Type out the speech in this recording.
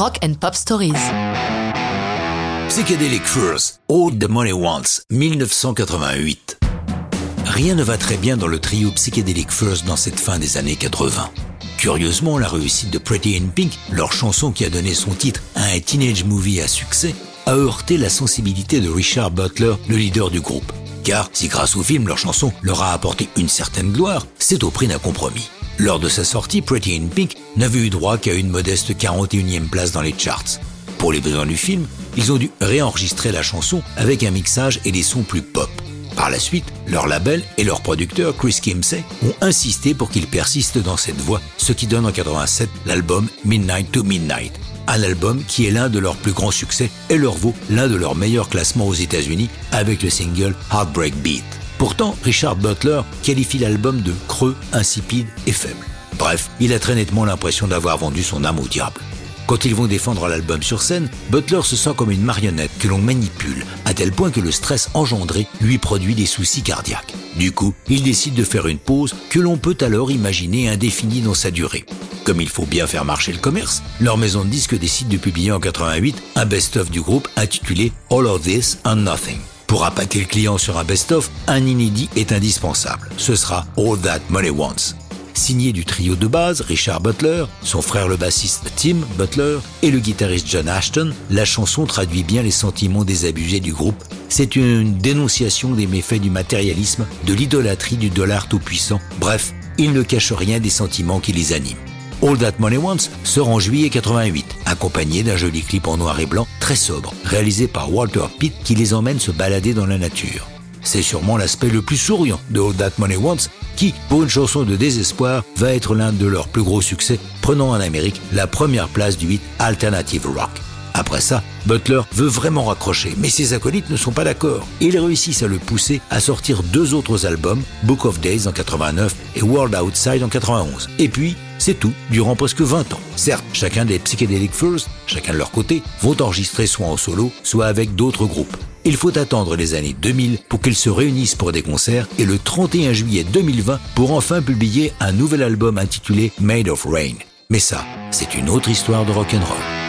Rock and Pop Stories. Psychedelic Furs, All the Money Wants, 1988. Rien ne va très bien dans le trio Psychedelic Furs dans cette fin des années 80. Curieusement, la réussite de Pretty in Pink, leur chanson qui a donné son titre à un teenage movie à succès, a heurté la sensibilité de Richard Butler, le leader du groupe. Car si grâce au film leur chanson leur a apporté une certaine gloire, c'est au prix d'un compromis. Lors de sa sortie, Pretty in Pink n'avait eu droit qu'à une modeste 41e place dans les charts. Pour les besoins du film, ils ont dû réenregistrer la chanson avec un mixage et des sons plus pop. Par la suite, leur label et leur producteur Chris Kimsey ont insisté pour qu'ils persistent dans cette voie, ce qui donne en 87 l'album Midnight to Midnight, un album qui est l'un de leurs plus grands succès et leur vaut l'un de leurs meilleurs classements aux États-Unis avec le single Heartbreak Beat. Pourtant, Richard Butler qualifie l'album de creux, insipide et faible. Bref, il a très nettement l'impression d'avoir vendu son âme au diable. Quand ils vont défendre l'album sur scène, Butler se sent comme une marionnette que l'on manipule, à tel point que le stress engendré lui produit des soucis cardiaques. Du coup, il décide de faire une pause que l'on peut alors imaginer indéfinie dans sa durée. Comme il faut bien faire marcher le commerce, leur maison de disques décide de publier en 88 un best-of du groupe intitulé All of This and Nothing. Pour appâter le client sur un best-of, un inédit est indispensable. Ce sera All That Money Wants signé du trio de base Richard Butler, son frère le bassiste Tim Butler et le guitariste John Ashton, la chanson traduit bien les sentiments des abusés du groupe. C'est une dénonciation des méfaits du matérialisme, de l'idolâtrie du dollar tout-puissant. Bref, il ne cache rien des sentiments qui les animent. All That Money Wants sort en juillet 88, accompagné d'un joli clip en noir et blanc très sobre, réalisé par Walter Pitt qui les emmène se balader dans la nature. C'est sûrement l'aspect le plus souriant de All That Money Wants, qui, pour une chanson de désespoir, va être l'un de leurs plus gros succès, prenant en Amérique la première place du hit Alternative Rock. Après ça, Butler veut vraiment raccrocher, mais ses acolytes ne sont pas d'accord. Ils réussissent à le pousser à sortir deux autres albums, Book of Days en 89 et World Outside en 91. Et puis, c'est tout, durant presque 20 ans. Certes, chacun des Psychedelic First, chacun de leur côté, vont enregistrer soit en solo, soit avec d'autres groupes. Il faut attendre les années 2000 pour qu'ils se réunissent pour des concerts et le 31 juillet 2020 pour enfin publier un nouvel album intitulé Made of Rain. Mais ça, c'est une autre histoire de rock'n'roll.